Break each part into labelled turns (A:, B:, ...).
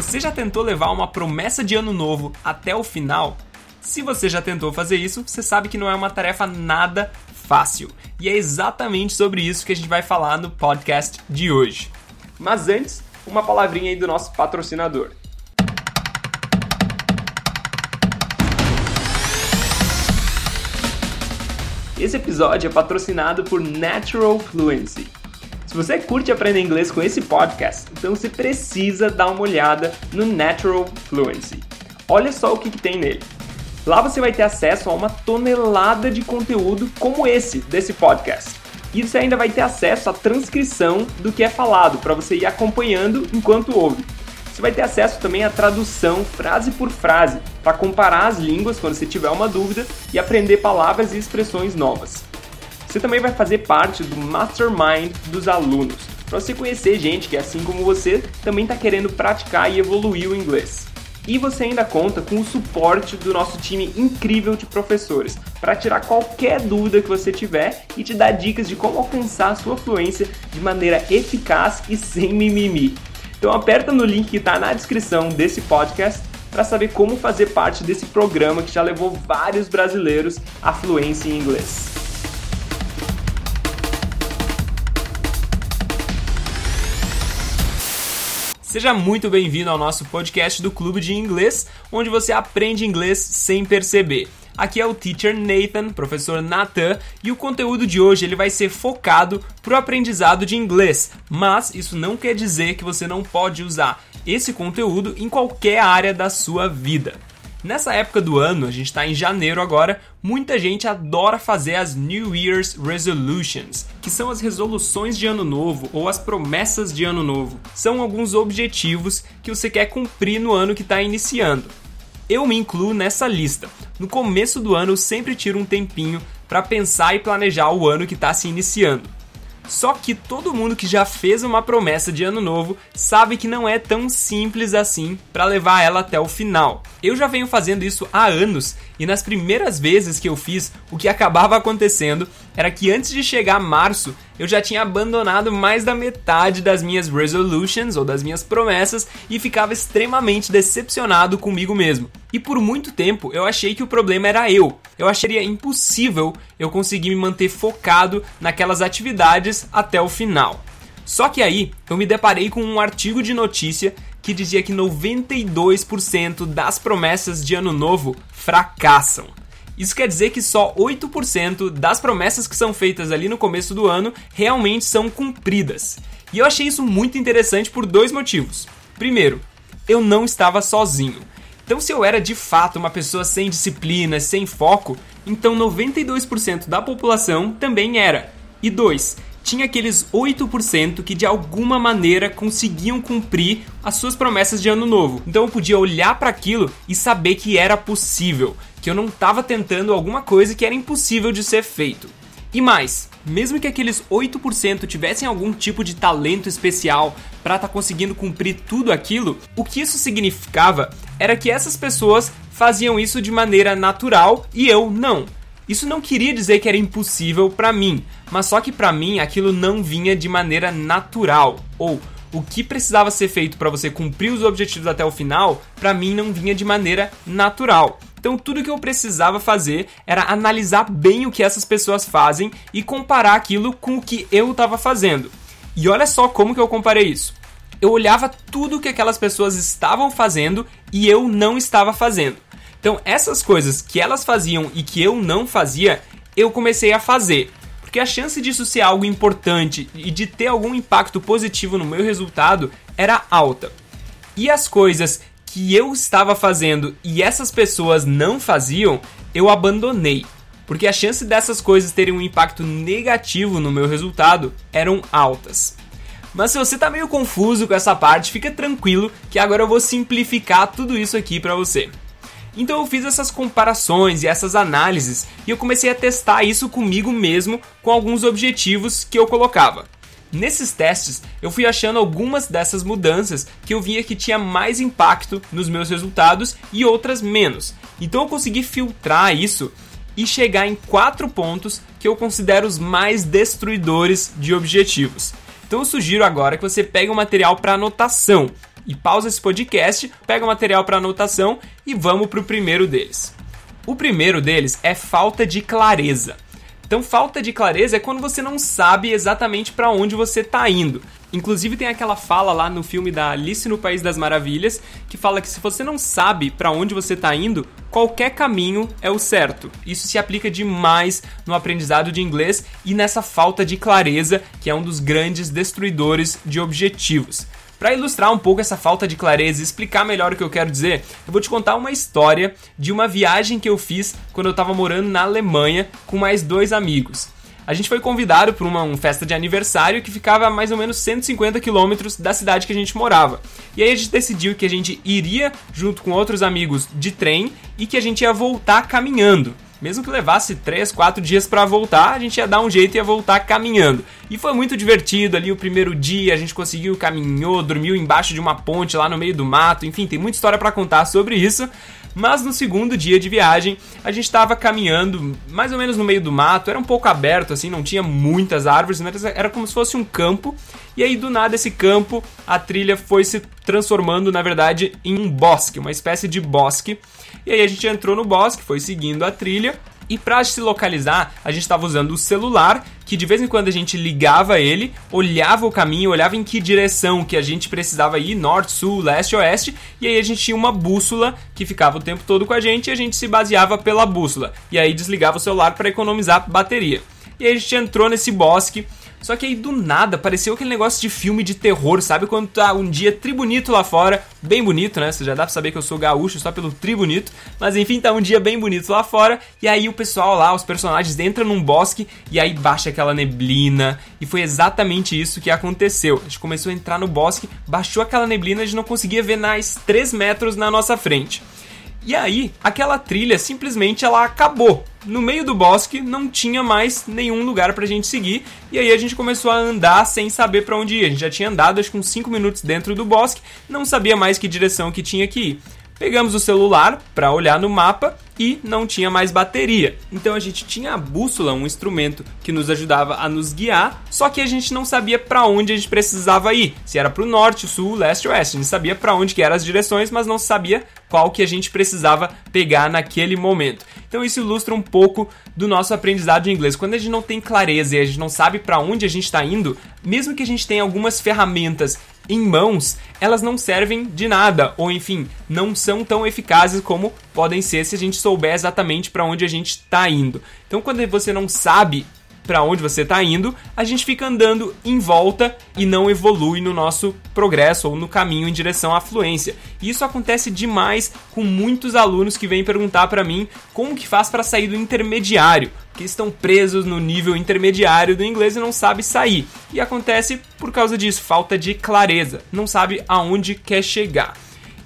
A: Você já tentou levar uma promessa de ano novo até o final? Se você já tentou fazer isso, você sabe que não é uma tarefa nada fácil. E é exatamente sobre isso que a gente vai falar no podcast de hoje. Mas antes, uma palavrinha aí do nosso patrocinador. Esse episódio é patrocinado por Natural Fluency. Se você curte aprender inglês com esse podcast, então você precisa dar uma olhada no Natural Fluency. Olha só o que, que tem nele. Lá você vai ter acesso a uma tonelada de conteúdo como esse desse podcast. E você ainda vai ter acesso à transcrição do que é falado para você ir acompanhando enquanto ouve. Você vai ter acesso também à tradução frase por frase, para comparar as línguas quando você tiver uma dúvida e aprender palavras e expressões novas. Você também vai fazer parte do mastermind dos alunos, para você conhecer gente que, assim como você, também está querendo praticar e evoluir o inglês. E você ainda conta com o suporte do nosso time incrível de professores para tirar qualquer dúvida que você tiver e te dar dicas de como alcançar a sua fluência de maneira eficaz e sem mimimi. Então aperta no link que está na descrição desse podcast para saber como fazer parte desse programa que já levou vários brasileiros à fluência em inglês. Seja muito bem-vindo ao nosso podcast do Clube de Inglês, onde você aprende inglês sem perceber. Aqui é o teacher Nathan, professor Nathan, e o conteúdo de hoje ele vai ser focado para o aprendizado de inglês, mas isso não quer dizer que você não pode usar esse conteúdo em qualquer área da sua vida. Nessa época do ano, a gente está em janeiro agora, muita gente adora fazer as New Year's Resolutions, que são as resoluções de ano novo ou as promessas de ano novo. São alguns objetivos que você quer cumprir no ano que está iniciando. Eu me incluo nessa lista. No começo do ano eu sempre tiro um tempinho para pensar e planejar o ano que está se iniciando. Só que todo mundo que já fez uma promessa de ano novo sabe que não é tão simples assim para levar ela até o final. Eu já venho fazendo isso há anos e nas primeiras vezes que eu fiz, o que acabava acontecendo era que antes de chegar março, eu já tinha abandonado mais da metade das minhas resolutions ou das minhas promessas e ficava extremamente decepcionado comigo mesmo. E por muito tempo eu achei que o problema era eu. Eu acharia impossível eu conseguir me manter focado naquelas atividades até o final. Só que aí eu me deparei com um artigo de notícia que dizia que 92% das promessas de ano novo fracassam. Isso quer dizer que só 8% das promessas que são feitas ali no começo do ano realmente são cumpridas. E eu achei isso muito interessante por dois motivos. Primeiro, eu não estava sozinho. Então, se eu era de fato uma pessoa sem disciplina, sem foco, então 92% da população também era. E dois, tinha aqueles 8% que de alguma maneira conseguiam cumprir as suas promessas de ano novo. Então eu podia olhar para aquilo e saber que era possível, que eu não estava tentando alguma coisa que era impossível de ser feito. E mais, mesmo que aqueles 8% tivessem algum tipo de talento especial para estar tá conseguindo cumprir tudo aquilo, o que isso significava era que essas pessoas faziam isso de maneira natural e eu não. Isso não queria dizer que era impossível para mim, mas só que para mim aquilo não vinha de maneira natural, ou o que precisava ser feito para você cumprir os objetivos até o final, para mim não vinha de maneira natural. Então tudo que eu precisava fazer era analisar bem o que essas pessoas fazem e comparar aquilo com o que eu estava fazendo. E olha só como que eu comparei isso. Eu olhava tudo que aquelas pessoas estavam fazendo e eu não estava fazendo. Então essas coisas que elas faziam e que eu não fazia, eu comecei a fazer porque a chance disso ser algo importante e de ter algum impacto positivo no meu resultado era alta. E as coisas que eu estava fazendo e essas pessoas não faziam, eu abandonei. Porque a chance dessas coisas terem um impacto negativo no meu resultado eram altas. Mas se você está meio confuso com essa parte, fica tranquilo que agora eu vou simplificar tudo isso aqui para você. Então eu fiz essas comparações e essas análises e eu comecei a testar isso comigo mesmo com alguns objetivos que eu colocava. Nesses testes, eu fui achando algumas dessas mudanças que eu via que tinha mais impacto nos meus resultados e outras menos. Então eu consegui filtrar isso e chegar em quatro pontos que eu considero os mais destruidores de objetivos. Então eu sugiro agora que você pegue o um material para anotação, e pausa esse podcast, pega o material para anotação e vamos para o primeiro deles. O primeiro deles é falta de clareza. Então, falta de clareza é quando você não sabe exatamente para onde você está indo. Inclusive tem aquela fala lá no filme da Alice no País das Maravilhas que fala que se você não sabe para onde você está indo, qualquer caminho é o certo. Isso se aplica demais no aprendizado de inglês e nessa falta de clareza, que é um dos grandes destruidores de objetivos. Para ilustrar um pouco essa falta de clareza e explicar melhor o que eu quero dizer, eu vou te contar uma história de uma viagem que eu fiz quando eu estava morando na Alemanha com mais dois amigos. A gente foi convidado para uma, uma, festa de aniversário que ficava a mais ou menos 150 quilômetros da cidade que a gente morava. E aí a gente decidiu que a gente iria junto com outros amigos de trem e que a gente ia voltar caminhando. Mesmo que levasse 3, 4 dias para voltar, a gente ia dar um jeito e ia voltar caminhando. E foi muito divertido ali o primeiro dia, a gente conseguiu, caminhou, dormiu embaixo de uma ponte lá no meio do mato, enfim, tem muita história para contar sobre isso. Mas no segundo dia de viagem, a gente estava caminhando mais ou menos no meio do mato, era um pouco aberto assim, não tinha muitas árvores, mas era como se fosse um campo. E aí do nada esse campo, a trilha foi se transformando, na verdade, em um bosque, uma espécie de bosque. E aí a gente entrou no bosque, foi seguindo a trilha. E para se localizar, a gente estava usando o celular, que de vez em quando a gente ligava ele, olhava o caminho, olhava em que direção que a gente precisava ir, norte, sul, leste, oeste, e aí a gente tinha uma bússola que ficava o tempo todo com a gente e a gente se baseava pela bússola. E aí desligava o celular para economizar bateria. E aí a gente entrou nesse bosque, só que aí do nada pareceu aquele negócio de filme de terror, sabe? Quando tá um dia tribunito lá fora, bem bonito, né? Você já dá pra saber que eu sou gaúcho só pelo tribunito, mas enfim, tá um dia bem bonito lá fora, e aí o pessoal lá, os personagens entram num bosque e aí baixa aquela neblina, e foi exatamente isso que aconteceu. A gente começou a entrar no bosque, baixou aquela neblina, a gente não conseguia ver mais 3 metros na nossa frente. E aí, aquela trilha simplesmente ela acabou. No meio do bosque não tinha mais nenhum lugar pra gente seguir, e aí a gente começou a andar sem saber para onde ir. A gente já tinha andado acho que uns 5 minutos dentro do bosque, não sabia mais que direção que tinha que ir. Pegamos o celular para olhar no mapa e não tinha mais bateria. Então a gente tinha a bússola, um instrumento que nos ajudava a nos guiar, só que a gente não sabia para onde a gente precisava ir. Se era para o norte, sul, leste ou oeste. A gente sabia para onde que eram as direções, mas não sabia qual que a gente precisava pegar naquele momento. Então isso ilustra um pouco do nosso aprendizado de inglês. Quando a gente não tem clareza e a gente não sabe para onde a gente está indo, mesmo que a gente tenha algumas ferramentas em mãos, elas não servem de nada, ou enfim, não são tão eficazes como podem ser se a gente souber exatamente para onde a gente está indo. Então, quando você não sabe para onde você está indo, a gente fica andando em volta e não evolui no nosso progresso ou no caminho em direção à fluência. E isso acontece demais com muitos alunos que vêm perguntar para mim como que faz para sair do intermediário, que estão presos no nível intermediário do inglês e não sabe sair. E acontece por causa disso, falta de clareza, não sabe aonde quer chegar.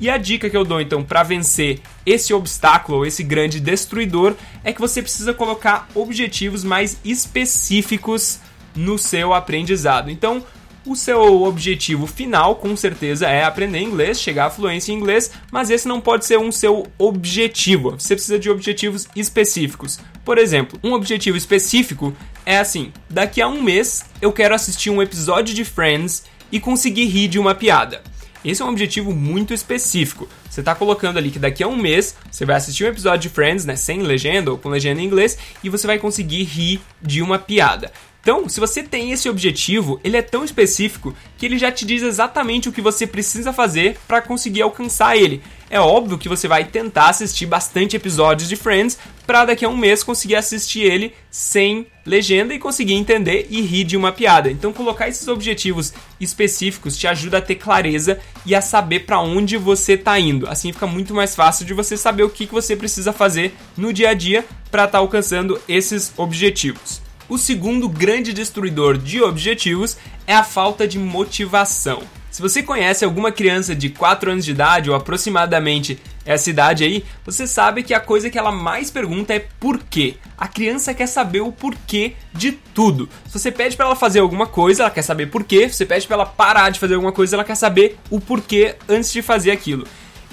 A: E a dica que eu dou então para vencer esse obstáculo ou esse grande destruidor é que você precisa colocar objetivos mais específicos no seu aprendizado. Então, o seu objetivo final, com certeza, é aprender inglês, chegar à fluência em inglês, mas esse não pode ser um seu objetivo. Você precisa de objetivos específicos. Por exemplo, um objetivo específico é assim: daqui a um mês eu quero assistir um episódio de Friends e conseguir rir de uma piada. Esse é um objetivo muito específico. Você está colocando ali que daqui a um mês você vai assistir um episódio de Friends, né, sem legenda ou com legenda em inglês, e você vai conseguir rir de uma piada. Então, se você tem esse objetivo, ele é tão específico que ele já te diz exatamente o que você precisa fazer para conseguir alcançar ele. É óbvio que você vai tentar assistir bastante episódios de Friends para daqui a um mês conseguir assistir ele sem legenda e conseguir entender e rir de uma piada. Então, colocar esses objetivos específicos te ajuda a ter clareza e a saber para onde você está indo. Assim fica muito mais fácil de você saber o que, que você precisa fazer no dia a dia para estar tá alcançando esses objetivos. O segundo grande destruidor de objetivos é a falta de motivação. Se você conhece alguma criança de 4 anos de idade ou aproximadamente essa idade aí, você sabe que a coisa que ela mais pergunta é por quê. A criança quer saber o porquê de tudo. Se você pede para ela fazer alguma coisa, ela quer saber por quê. Se você pede para ela parar de fazer alguma coisa, ela quer saber o porquê antes de fazer aquilo.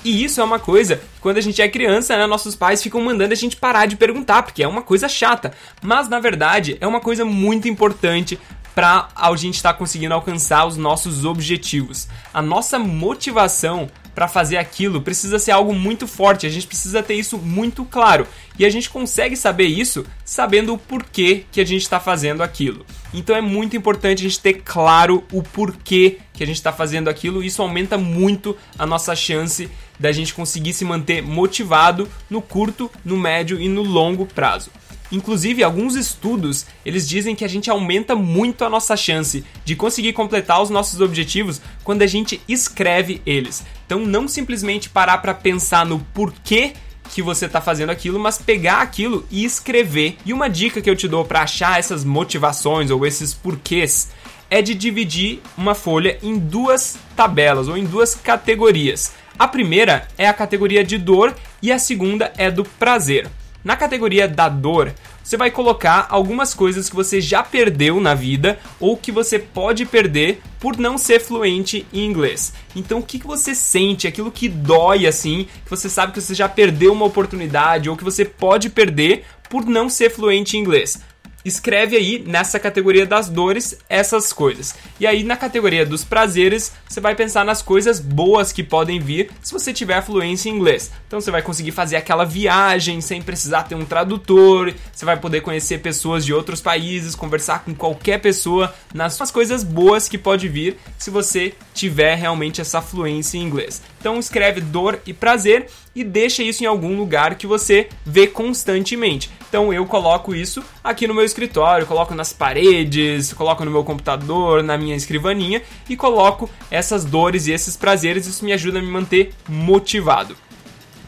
A: E isso é uma coisa quando a gente é criança, né, nossos pais ficam mandando a gente parar de perguntar, porque é uma coisa chata. Mas na verdade é uma coisa muito importante para a gente estar tá conseguindo alcançar os nossos objetivos. A nossa motivação para fazer aquilo precisa ser algo muito forte, a gente precisa ter isso muito claro. E a gente consegue saber isso sabendo o porquê que a gente está fazendo aquilo. Então é muito importante a gente ter claro o porquê que a gente está fazendo aquilo. Isso aumenta muito a nossa chance da gente conseguir se manter motivado no curto, no médio e no longo prazo. Inclusive, alguns estudos, eles dizem que a gente aumenta muito a nossa chance de conseguir completar os nossos objetivos quando a gente escreve eles. Então, não simplesmente parar para pensar no porquê que você está fazendo aquilo, mas pegar aquilo e escrever. E uma dica que eu te dou para achar essas motivações ou esses porquês é de dividir uma folha em duas tabelas ou em duas categorias. A primeira é a categoria de dor e a segunda é do prazer. Na categoria da dor, você vai colocar algumas coisas que você já perdeu na vida ou que você pode perder por não ser fluente em inglês. Então, o que, você sente, aquilo que dói assim, que você sabe que você já perdeu uma oportunidade ou que você pode perder por não ser fluente em inglês escreve aí nessa categoria das dores essas coisas. E aí na categoria dos prazeres, você vai pensar nas coisas boas que podem vir se você tiver fluência em inglês. Então você vai conseguir fazer aquela viagem sem precisar ter um tradutor, você vai poder conhecer pessoas de outros países, conversar com qualquer pessoa nas coisas boas que pode vir se você tiver realmente essa fluência em inglês. Então escreve dor e prazer e deixa isso em algum lugar que você vê constantemente. Então eu coloco isso aqui no meu escritório, coloco nas paredes, coloco no meu computador, na minha escrivaninha e coloco essas dores e esses prazeres. Isso me ajuda a me manter motivado.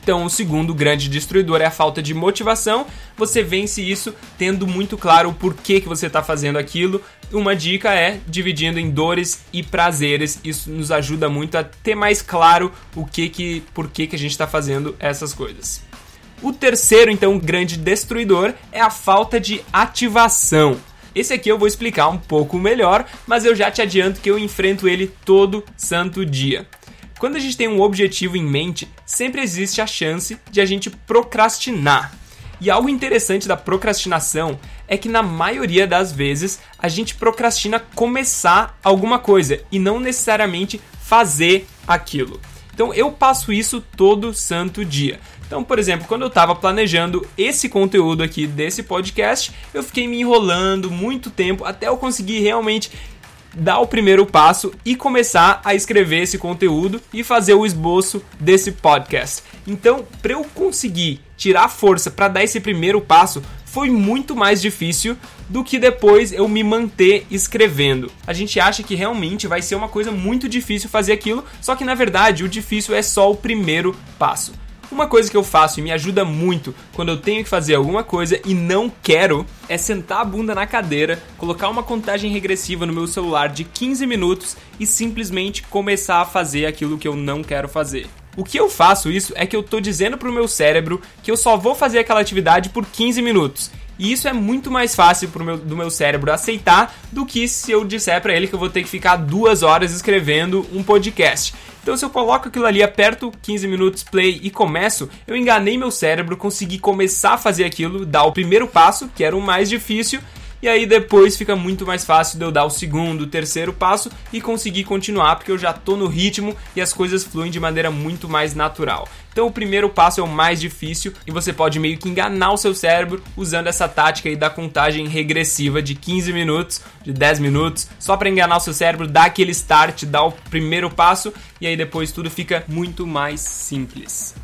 A: Então, o segundo grande destruidor é a falta de motivação. Você vence isso tendo muito claro o porquê que você está fazendo aquilo. Uma dica é dividindo em dores e prazeres. Isso nos ajuda muito a ter mais claro o que que, porquê que a gente está fazendo essas coisas. O terceiro, então, grande destruidor é a falta de ativação. Esse aqui eu vou explicar um pouco melhor, mas eu já te adianto que eu enfrento ele todo santo dia. Quando a gente tem um objetivo em mente, sempre existe a chance de a gente procrastinar. E algo interessante da procrastinação é que na maioria das vezes a gente procrastina começar alguma coisa e não necessariamente fazer aquilo. Então eu passo isso todo santo dia. Então, por exemplo, quando eu estava planejando esse conteúdo aqui desse podcast, eu fiquei me enrolando muito tempo até eu conseguir realmente dar o primeiro passo e começar a escrever esse conteúdo e fazer o esboço desse podcast. Então, para eu conseguir tirar força para dar esse primeiro passo, foi muito mais difícil do que depois eu me manter escrevendo. A gente acha que realmente vai ser uma coisa muito difícil fazer aquilo, só que na verdade o difícil é só o primeiro passo. Uma coisa que eu faço e me ajuda muito quando eu tenho que fazer alguma coisa e não quero é sentar a bunda na cadeira, colocar uma contagem regressiva no meu celular de 15 minutos e simplesmente começar a fazer aquilo que eu não quero fazer. O que eu faço isso é que eu tô dizendo pro meu cérebro que eu só vou fazer aquela atividade por 15 minutos. E isso é muito mais fácil pro meu, do meu cérebro aceitar do que se eu disser para ele que eu vou ter que ficar duas horas escrevendo um podcast. Então, se eu coloco aquilo ali, aperto 15 minutos play e começo, eu enganei meu cérebro, consegui começar a fazer aquilo, dar o primeiro passo, que era o mais difícil, e aí depois fica muito mais fácil de eu dar o segundo, o terceiro passo e conseguir continuar, porque eu já tô no ritmo e as coisas fluem de maneira muito mais natural. Então o primeiro passo é o mais difícil e você pode meio que enganar o seu cérebro usando essa tática aí da contagem regressiva de 15 minutos, de 10 minutos, só para enganar o seu cérebro, dar aquele start, dar o primeiro passo e aí depois tudo fica muito mais simples.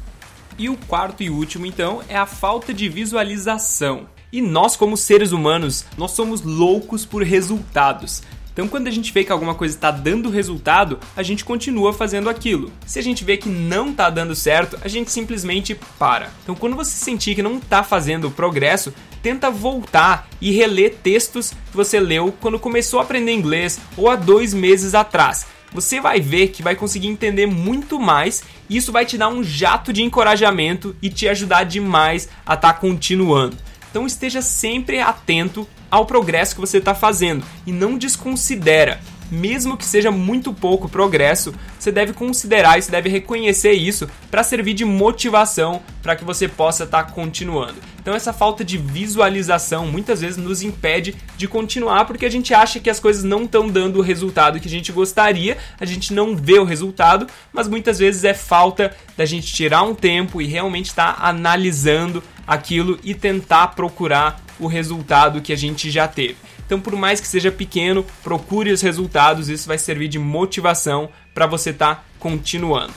A: E o quarto e último então é a falta de visualização. E nós, como seres humanos, nós somos loucos por resultados. Então, quando a gente vê que alguma coisa está dando resultado, a gente continua fazendo aquilo. Se a gente vê que não está dando certo, a gente simplesmente para. Então, quando você sentir que não está fazendo progresso, tenta voltar e reler textos que você leu quando começou a aprender inglês ou há dois meses atrás. Você vai ver que vai conseguir entender muito mais e isso vai te dar um jato de encorajamento e te ajudar demais a estar tá continuando. Então esteja sempre atento ao progresso que você está fazendo e não desconsidera. mesmo que seja muito pouco progresso, você deve considerar e deve reconhecer isso para servir de motivação para que você possa estar tá continuando. Então essa falta de visualização muitas vezes nos impede de continuar porque a gente acha que as coisas não estão dando o resultado que a gente gostaria, a gente não vê o resultado, mas muitas vezes é falta da gente tirar um tempo e realmente estar tá analisando aquilo e tentar procurar o resultado que a gente já teve. Então, por mais que seja pequeno, procure os resultados, isso vai servir de motivação para você estar tá continuando.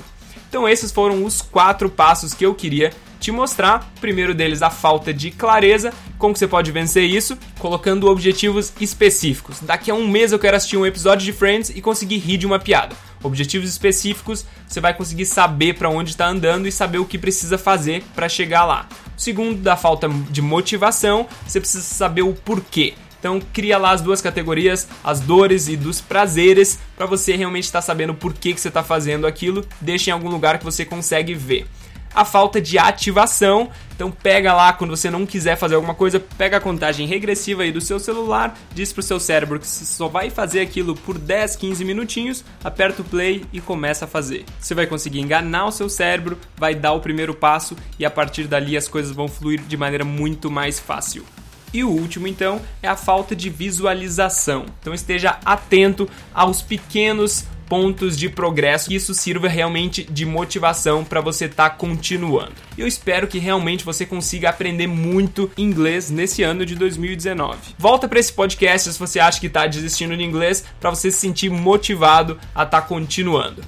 A: Então, esses foram os quatro passos que eu queria te mostrar. O primeiro deles, a falta de clareza. Como você pode vencer isso? Colocando objetivos específicos. Daqui a um mês eu quero assistir um episódio de Friends e conseguir rir de uma piada. Objetivos específicos, você vai conseguir saber para onde está andando e saber o que precisa fazer para chegar lá. Segundo, da falta de motivação, você precisa saber o porquê. Então cria lá as duas categorias, as dores e dos prazeres, para você realmente estar tá sabendo por que, que você está fazendo aquilo. Deixa em algum lugar que você consegue ver. A falta de ativação, então pega lá quando você não quiser fazer alguma coisa, pega a contagem regressiva aí do seu celular, diz pro seu cérebro que você só vai fazer aquilo por 10, 15 minutinhos, aperta o play e começa a fazer. Você vai conseguir enganar o seu cérebro, vai dar o primeiro passo e a partir dali as coisas vão fluir de maneira muito mais fácil. E o último, então, é a falta de visualização. Então esteja atento aos pequenos pontos de progresso, que isso sirva realmente de motivação para você estar tá continuando. Eu espero que realmente você consiga aprender muito inglês nesse ano de 2019. Volta para esse podcast se você acha que está desistindo de inglês para você se sentir motivado a estar tá continuando.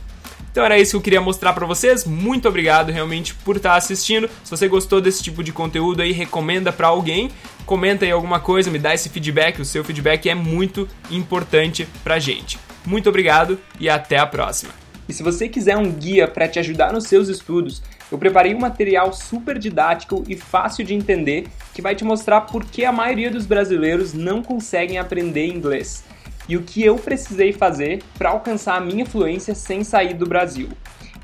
A: Então era isso que eu queria mostrar para vocês. Muito obrigado realmente por estar assistindo. Se você gostou desse tipo de conteúdo aí, recomenda para alguém. Comenta aí alguma coisa, me dá esse feedback. O seu feedback é muito importante pra gente. Muito obrigado e até a próxima. E se você quiser um guia para te ajudar nos seus estudos, eu preparei um material super didático e fácil de entender que vai te mostrar por que a maioria dos brasileiros não conseguem aprender inglês e o que eu precisei fazer para alcançar a minha fluência sem sair do Brasil.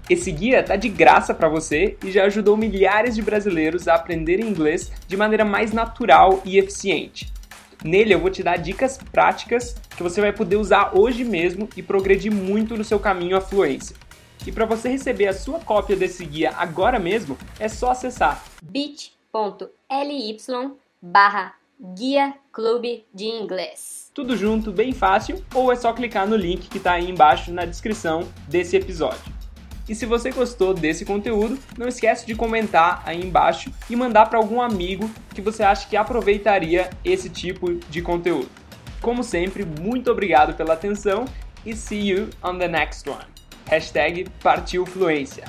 A: Esse guia tá de graça para você e já ajudou milhares de brasileiros a aprenderem inglês de maneira mais natural e eficiente. Nele eu vou te dar dicas práticas que você vai poder usar hoje mesmo e progredir muito no seu caminho à fluência. E para você receber a sua cópia desse guia agora mesmo, é só acessar
B: bit.ly barra Guia Clube de Inglês
A: tudo junto, bem fácil, ou é só clicar no link que está aí embaixo na descrição desse episódio. E se você gostou desse conteúdo, não esquece de comentar aí embaixo e mandar para algum amigo que você acha que aproveitaria esse tipo de conteúdo. Como sempre, muito obrigado pela atenção e see you on the next one. Hashtag Partiu Fluência.